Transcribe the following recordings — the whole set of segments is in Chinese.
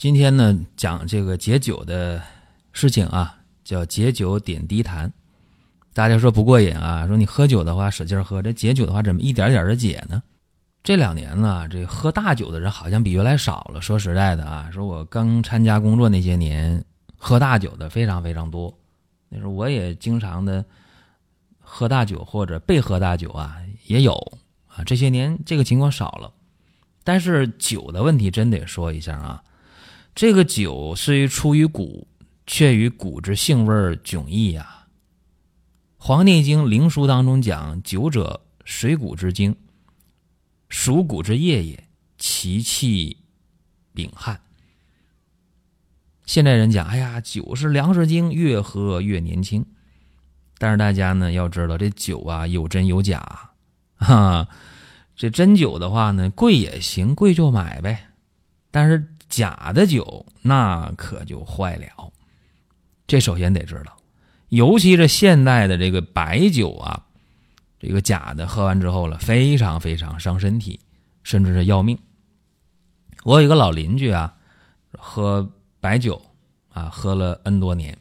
今天呢，讲这个解酒的事情啊，叫解酒点滴谈。大家说不过瘾啊，说你喝酒的话使劲喝，这解酒的话怎么一点点的解呢？这两年呢，这喝大酒的人好像比原来少了。说实在的啊，说我刚参加工作那些年，喝大酒的非常非常多。那时候我也经常的喝大酒或者被喝大酒啊，也有啊。这些年这个情况少了，但是酒的问题真得说一下啊。这个酒虽出于古，却与古之性味迥异呀。《黄帝内经·灵枢》当中讲：“酒者，水谷之精，属谷之液也，其气秉汗。”现代人讲：“哎呀，酒是粮食精，越喝越年轻。”但是大家呢要知道，这酒啊有真有假，哈。这真酒的话呢，贵也行，贵就买呗。但是。假的酒那可就坏了，这首先得知道，尤其是现代的这个白酒啊，这个假的喝完之后了，非常非常伤身体，甚至是要命。我有一个老邻居啊，喝白酒啊，喝了 N 多年，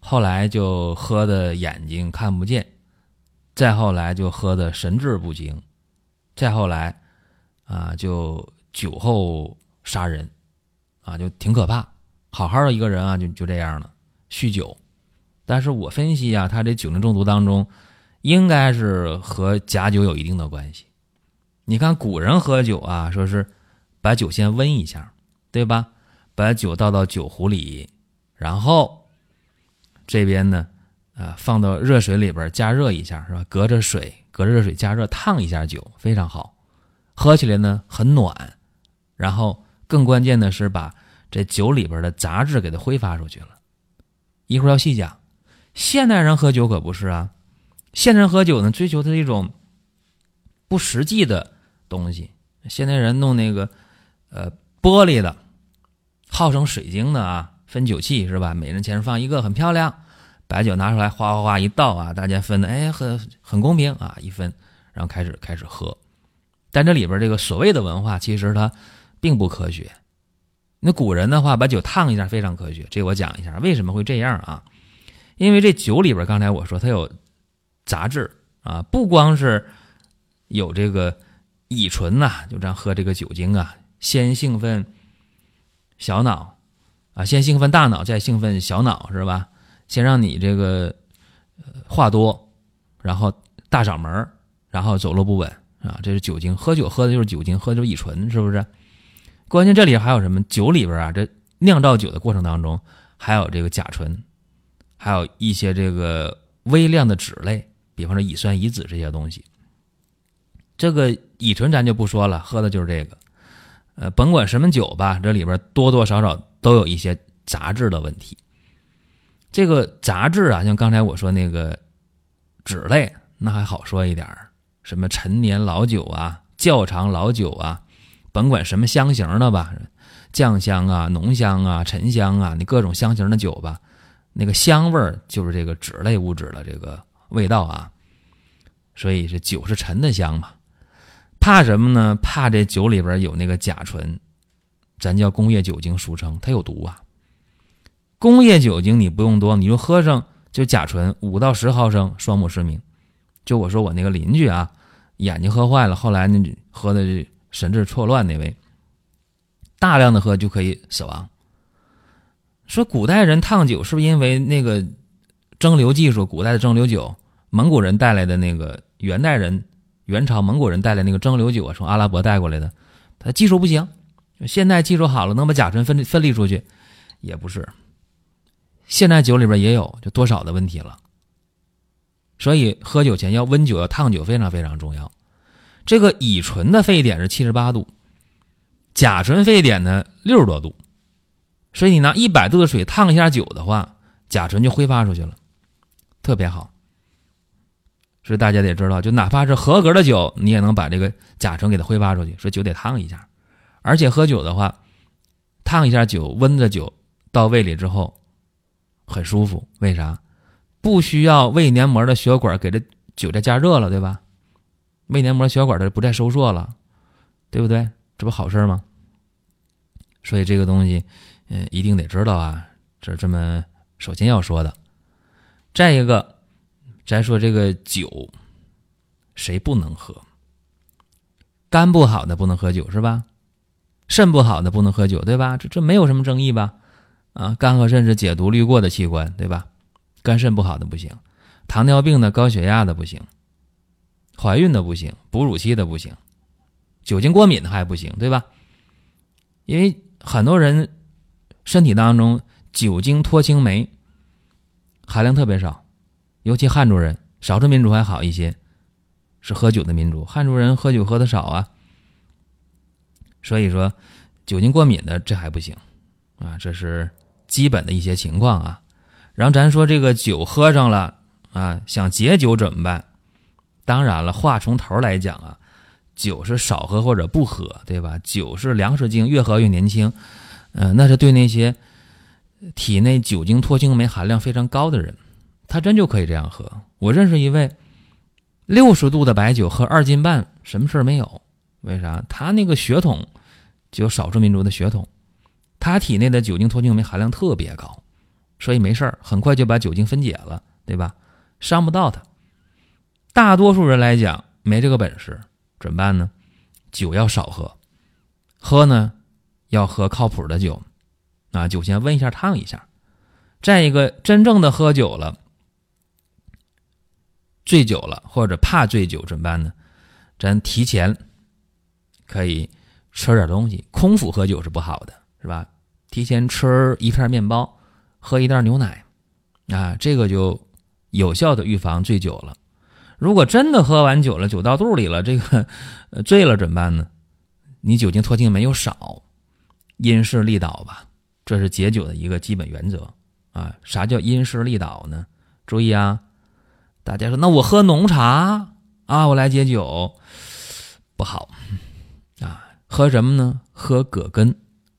后来就喝的眼睛看不见，再后来就喝的神志不清，再后来啊，就酒后。杀人，啊，就挺可怕。好好的一个人啊，就就这样了，酗酒。但是我分析啊，他这酒精中毒当中，应该是和假酒有一定的关系。你看古人喝酒啊，说是把酒先温一下，对吧？把酒倒到酒壶里，然后这边呢，啊，放到热水里边加热一下，是吧？隔着水，隔着热水加热烫一下酒，非常好，喝起来呢很暖，然后。更关键的是把这酒里边的杂质给它挥发出去了。一会儿要细讲。现代人喝酒可不是啊，现代人喝酒呢，追求的是一种不实际的东西。现代人弄那个呃玻璃的，号称水晶的啊，分酒器是吧？每人前放一个，很漂亮。白酒拿出来，哗哗哗一倒啊，大家分的哎，很很公平啊，一分，然后开始开始喝。但这里边这个所谓的文化，其实它。并不科学。那古人的话，把酒烫一下非常科学。这我讲一下为什么会这样啊？因为这酒里边，刚才我说它有杂质啊，不光是有这个乙醇呐，就这样喝这个酒精啊，先兴奋小脑啊，先兴奋大脑，再兴奋小脑，是吧？先让你这个话多，然后大嗓门，然后走路不稳啊，这是酒精。喝酒喝的就是酒精，喝的就是乙醇，是不是？关键这里还有什么？酒里边啊，这酿造酒的过程当中，还有这个甲醇，还有一些这个微量的酯类，比方说乙酸、乙酯这些东西。这个乙醇咱就不说了，喝的就是这个。呃，甭管什么酒吧，这里边多多少少都有一些杂质的问题。这个杂质啊，像刚才我说那个酯类，那还好说一点什么陈年老酒啊，窖藏老酒啊。甭管什么香型的吧，酱香啊、浓香啊、沉香啊，你各种香型的酒吧，那个香味儿就是这个酯类物质的这个味道啊。所以这酒是沉的香嘛。怕什么呢？怕这酒里边有那个甲醇，咱叫工业酒精，俗称它有毒啊。工业酒精你不用多，你就喝上就甲醇五到十毫升，双目失明。就我说我那个邻居啊，眼睛喝坏了，后来呢喝的。神志错乱那位，大量的喝就可以死亡。说古代人烫酒是不是因为那个蒸馏技术？古代的蒸馏酒，蒙古人带来的那个元代人、元朝蒙古人带来那个蒸馏酒啊，从阿拉伯带过来的，他技术不行。现在技术好了，能把甲醇分分离出去，也不是。现在酒里边也有，就多少的问题了。所以喝酒前要温酒，要烫酒，非常非常重要。这个乙醇的沸点是七十八度，甲醇沸点呢六十多度，所以你拿一百度的水烫一下酒的话，甲醇就挥发出去了，特别好。所以大家得知道，就哪怕是合格的酒，你也能把这个甲醇给它挥发出去。所以酒得烫一下，而且喝酒的话，烫一下酒，温的酒到胃里之后很舒服。为啥？不需要胃黏膜的血管给这酒再加热了，对吧？胃黏膜血管它不再收缩了，对不对？这不好事吗？所以这个东西，嗯，一定得知道啊。这是这么首先要说的。再一个。咱说这个酒，谁不能喝？肝不好的不能喝酒是吧？肾不好的不能喝酒对吧？这这没有什么争议吧？啊，肝和肾是解毒滤过的器官对吧？肝肾不好的不行，糖尿病的、高血压的不行，怀孕的不行，哺乳期的不行，酒精过敏的还不行对吧？因为很多人身体当中酒精脱氢酶含量特别少。尤其汉族人，少数民族还好一些，是喝酒的民族。汉族人喝酒喝的少啊，所以说酒精过敏的这还不行啊，这是基本的一些情况啊。然后咱说这个酒喝上了啊，想解酒怎么办？当然了，话从头来讲啊，酒是少喝或者不喝，对吧？酒是粮食精，越喝越年轻。嗯，那是对那些体内酒精脱氢酶含量非常高的人。他真就可以这样喝。我认识一位六十度的白酒喝二斤半，什么事儿没有？为啥？他那个血统就少数民族的血统，他体内的酒精脱氢酶含量特别高，所以没事儿，很快就把酒精分解了，对吧？伤不到他。大多数人来讲没这个本事，怎么办呢？酒要少喝，喝呢要喝靠谱的酒，啊，酒先温一下烫一下。再一个，真正的喝酒了。醉酒了，或者怕醉酒怎么办呢？咱提前可以吃点东西，空腹喝酒是不好的，是吧？提前吃一片面包，喝一袋牛奶，啊，这个就有效的预防醉酒了。如果真的喝完酒了，酒到肚里了，这个 醉了怎么办呢？你酒精脱氢酶又少，因势利导吧，这是解酒的一个基本原则啊。啥叫因势利导呢？注意啊。大家说，那我喝浓茶啊，我来解酒不好啊？喝什么呢？喝葛根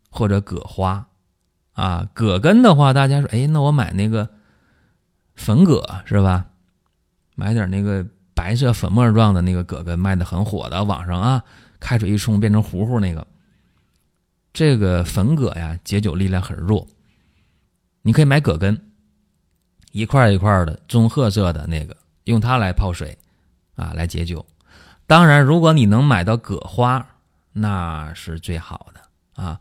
或者葛花啊。葛根的话，大家说，哎，那我买那个粉葛是吧？买点那个白色粉末状的那个葛根，卖的很火的，网上啊，开水一冲变成糊糊那个。这个粉葛呀，解酒力量很弱，你可以买葛根。一块一块的棕褐色的那个，用它来泡水，啊，来解酒。当然，如果你能买到葛花，那是最好的啊。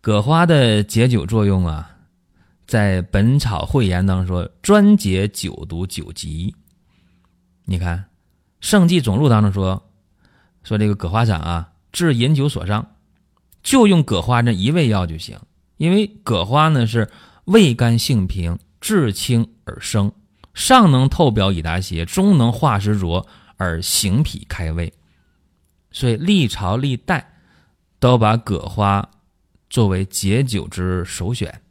葛花的解酒作用啊，在《本草汇言》当中说，专解酒毒酒疾。你看，《圣济总录》当中说，说这个葛花散啊，治饮酒所伤，就用葛花这一味药就行。因为葛花呢是味甘性平。质清而生，上能透表以达邪，中能化湿浊而行脾开胃。所以历朝历代都把葛花作为解酒之首选。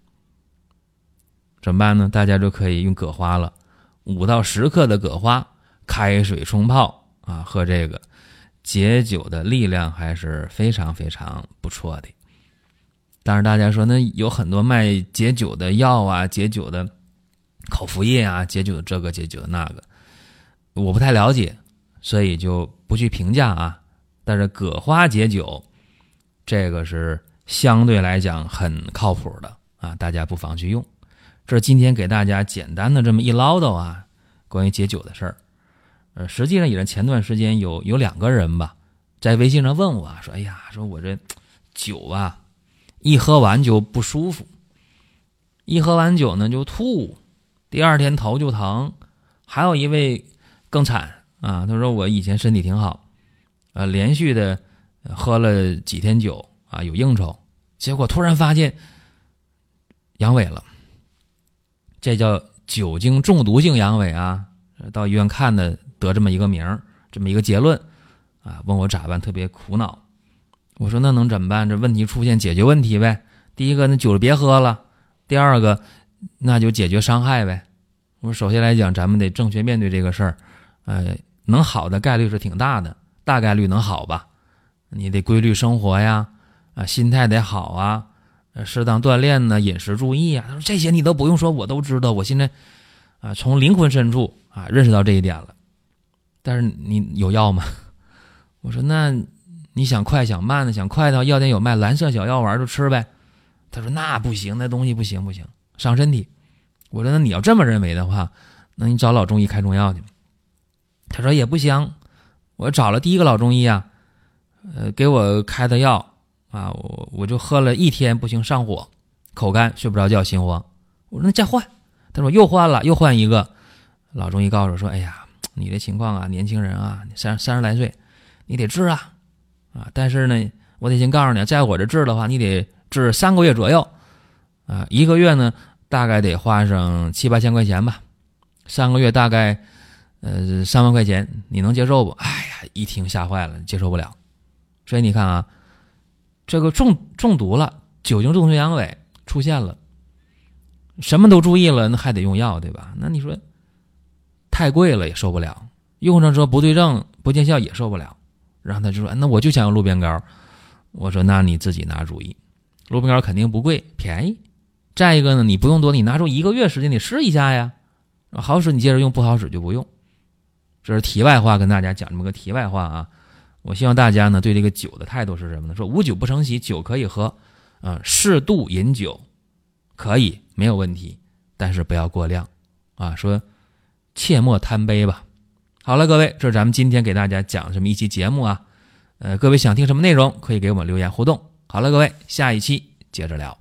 怎么办呢？大家就可以用葛花了，五到十克的葛花，开水冲泡啊，喝这个解酒的力量还是非常非常不错的。但是大家说，那有很多卖解酒的药啊，解酒的。口服液啊，解酒的这个，解酒的那个，我不太了解，所以就不去评价啊。但是葛花解酒，这个是相对来讲很靠谱的啊，大家不妨去用。这是今天给大家简单的这么一唠叨啊，关于解酒的事儿。呃，实际上也是前段时间有有两个人吧，在微信上问我说：“哎呀，说我这酒啊，一喝完就不舒服，一喝完酒呢就吐。”第二天头就疼，还有一位更惨啊！他说我以前身体挺好，呃，连续的喝了几天酒啊，有应酬，结果突然发现阳痿了，这叫酒精中毒性阳痿啊！到医院看的，得这么一个名儿，这么一个结论啊！问我咋办，特别苦恼。我说那能怎么办？这问题出现，解决问题呗。第一个，那酒别喝了；第二个，那就解决伤害呗。我说首先来讲，咱们得正确面对这个事儿，呃，能好的概率是挺大的，大概率能好吧？你得规律生活呀，啊，心态得好啊，适当锻炼呢，饮食注意啊。他说这些你都不用说，我都知道。我现在啊，从灵魂深处啊认识到这一点了。但是你有药吗？我说那你想快想慢的，想快的话，药店有卖蓝色小药丸就吃呗。他说那不行，那东西不行不行，伤身体。我说那你要这么认为的话，那你找老中医开中药去。他说也不行，我找了第一个老中医啊。呃，给我开的药啊，我我就喝了一天，不行，上火，口干，睡不着觉，心慌。我说那再换，他说又换了，又换一个。老中医告诉我说：“哎呀，你的情况啊，年轻人啊，三三十来岁，你得治啊，啊，但是呢，我得先告诉你，在我这治的话，你得治三个月左右，啊，一个月呢大概得花上七八千块钱吧，三个月大概呃三万块钱，你能接受不？哎呀，一听吓坏了，接受不了。”所以你看啊，这个中中毒了，酒精中毒阳痿出现了，什么都注意了，那还得用药，对吧？那你说太贵了也受不了，用上之后不对症不见效也受不了。然后他就说：“那我就想用鹿鞭膏。”我说：“那你自己拿主意，鹿鞭膏肯定不贵，便宜。再一个呢，你不用多，你拿出一个月时间你试一下呀。好使你接着用，不好使就不用。这是题外话，跟大家讲这么个题外话啊。”我希望大家呢对这个酒的态度是什么呢？说无酒不成席，酒可以喝，啊，适度饮酒可以没有问题，但是不要过量，啊，说切莫贪杯吧。好了，各位，这是咱们今天给大家讲这么一期节目啊，呃，各位想听什么内容可以给我们留言互动。好了，各位，下一期接着聊。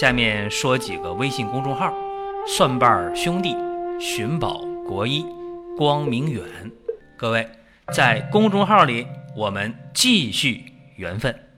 下面说几个微信公众号：蒜瓣兄弟、寻宝。国医，光明远，各位在公众号里，我们继续缘分。